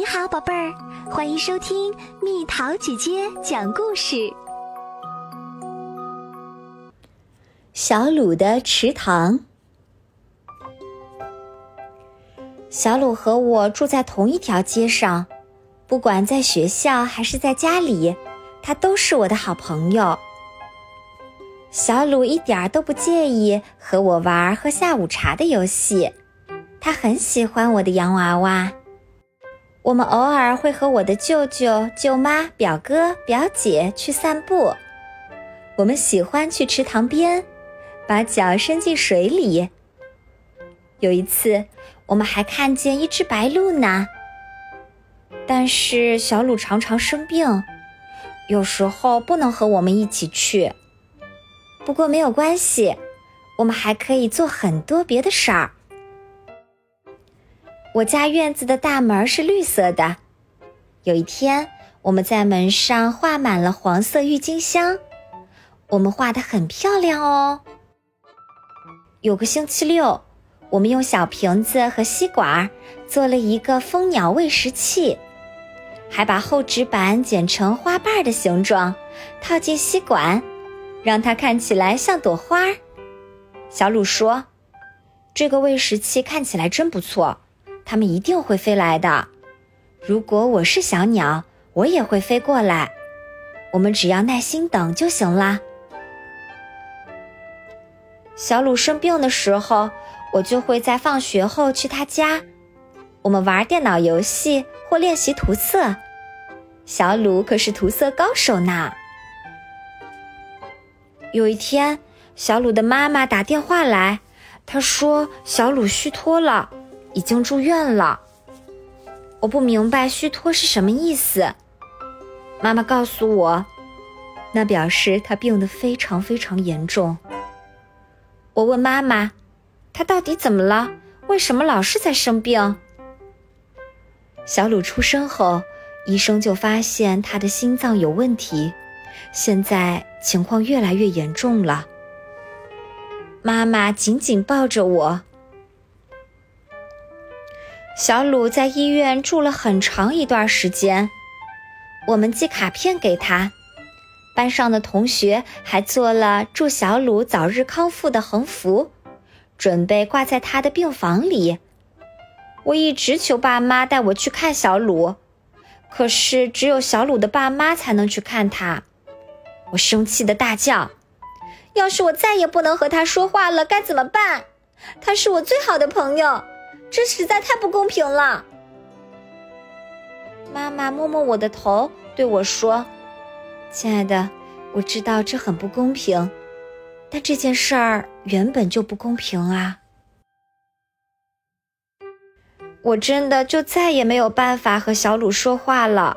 你好，宝贝儿，欢迎收听蜜桃姐姐讲故事。小鲁的池塘。小鲁和我住在同一条街上，不管在学校还是在家里，他都是我的好朋友。小鲁一点儿都不介意和我玩喝下午茶的游戏，他很喜欢我的洋娃娃。我们偶尔会和我的舅舅、舅妈、表哥、表姐去散步。我们喜欢去池塘边，把脚伸进水里。有一次，我们还看见一只白鹭呢。但是小鲁常常生病，有时候不能和我们一起去。不过没有关系，我们还可以做很多别的事儿。我家院子的大门是绿色的。有一天，我们在门上画满了黄色郁金香，我们画的很漂亮哦。有个星期六，我们用小瓶子和吸管做了一个蜂鸟喂食器，还把厚纸板剪成花瓣的形状，套进吸管，让它看起来像朵花。小鲁说：“这个喂食器看起来真不错。”它们一定会飞来的。如果我是小鸟，我也会飞过来。我们只要耐心等就行啦。小鲁生病的时候，我就会在放学后去他家，我们玩电脑游戏或练习涂色。小鲁可是涂色高手呢。有一天，小鲁的妈妈打电话来，她说小鲁虚脱了。已经住院了，我不明白虚脱是什么意思。妈妈告诉我，那表示他病得非常非常严重。我问妈妈，他到底怎么了？为什么老是在生病？小鲁出生后，医生就发现他的心脏有问题，现在情况越来越严重了。妈妈紧紧抱着我。小鲁在医院住了很长一段时间，我们寄卡片给他，班上的同学还做了祝小鲁早日康复的横幅，准备挂在他的病房里。我一直求爸妈带我去看小鲁，可是只有小鲁的爸妈才能去看他。我生气的大叫：“要是我再也不能和他说话了，该怎么办？他是我最好的朋友。”这实在太不公平了。妈妈摸摸我的头，对我说：“亲爱的，我知道这很不公平，但这件事儿原本就不公平啊。”我真的就再也没有办法和小鲁说话了，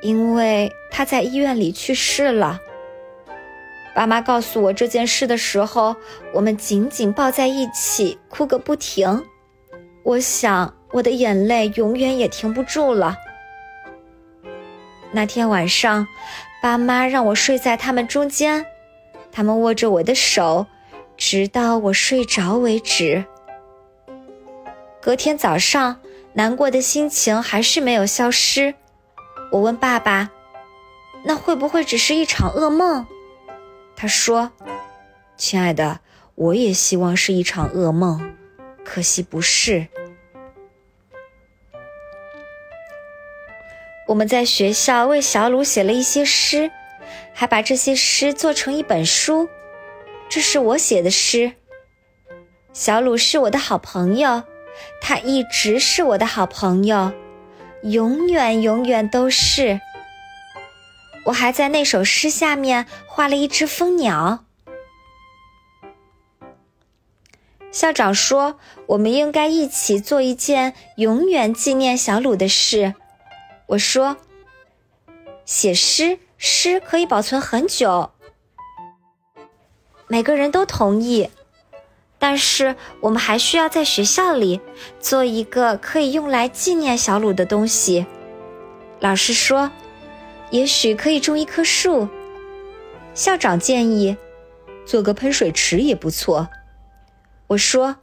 因为他在医院里去世了。爸妈告诉我这件事的时候，我们紧紧抱在一起，哭个不停。我想，我的眼泪永远也停不住了。那天晚上，爸妈让我睡在他们中间，他们握着我的手，直到我睡着为止。隔天早上，难过的心情还是没有消失。我问爸爸：“那会不会只是一场噩梦？”他说：“亲爱的，我也希望是一场噩梦。”可惜不是。我们在学校为小鲁写了一些诗，还把这些诗做成一本书。这是我写的诗。小鲁是我的好朋友，他一直是我的好朋友，永远永远都是。我还在那首诗下面画了一只蜂鸟。校长说：“我们应该一起做一件永远纪念小鲁的事。”我说：“写诗，诗可以保存很久。”每个人都同意，但是我们还需要在学校里做一个可以用来纪念小鲁的东西。老师说：“也许可以种一棵树。”校长建议：“做个喷水池也不错。”我说：“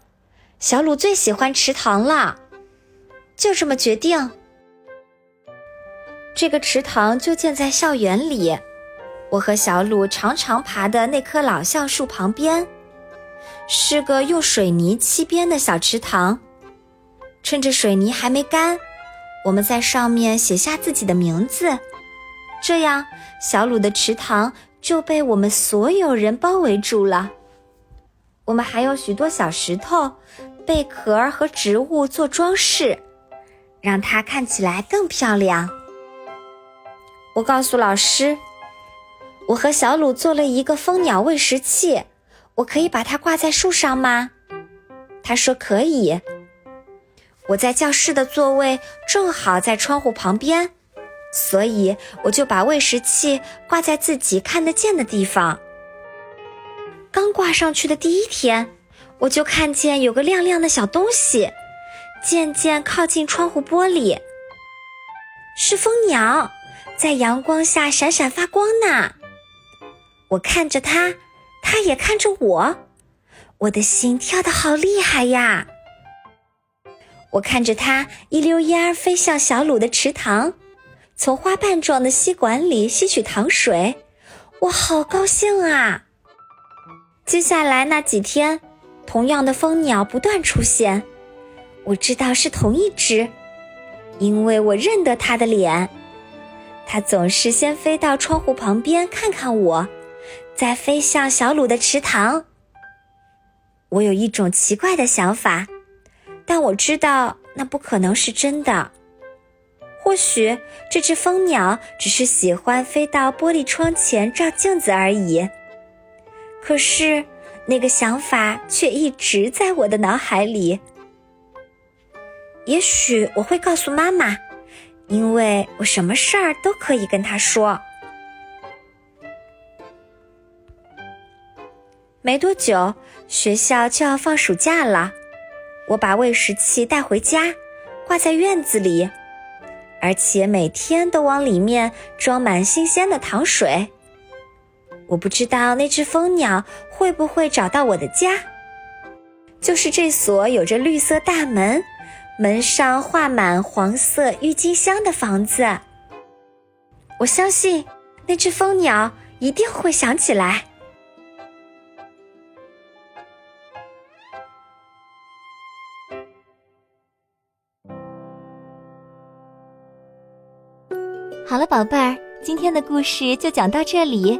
小鲁最喜欢池塘了，就这么决定。”这个池塘就建在校园里，我和小鲁常常爬的那棵老橡树旁边，是个用水泥砌边的小池塘。趁着水泥还没干，我们在上面写下自己的名字，这样小鲁的池塘就被我们所有人包围住了。我们还有许多小石头、贝壳和植物做装饰，让它看起来更漂亮。我告诉老师，我和小鲁做了一个蜂鸟喂食器，我可以把它挂在树上吗？他说可以。我在教室的座位正好在窗户旁边，所以我就把喂食器挂在自己看得见的地方。刚挂上去的第一天，我就看见有个亮亮的小东西，渐渐靠近窗户玻璃。是蜂鸟，在阳光下闪闪发光呢。我看着它，它也看着我，我的心跳得好厉害呀！我看着它一溜烟儿飞向小鲁的池塘，从花瓣状的吸管里吸取糖水，我好高兴啊！接下来那几天，同样的蜂鸟不断出现。我知道是同一只，因为我认得它的脸。它总是先飞到窗户旁边看看我，再飞向小鲁的池塘。我有一种奇怪的想法，但我知道那不可能是真的。或许这只蜂鸟只是喜欢飞到玻璃窗前照镜子而已。可是，那个想法却一直在我的脑海里。也许我会告诉妈妈，因为我什么事儿都可以跟她说。没多久，学校就要放暑假了，我把喂食器带回家，挂在院子里，而且每天都往里面装满新鲜的糖水。我不知道那只蜂鸟会不会找到我的家，就是这所有着绿色大门、门上画满黄色郁金香的房子。我相信那只蜂鸟一定会想起来。好了，宝贝儿，今天的故事就讲到这里。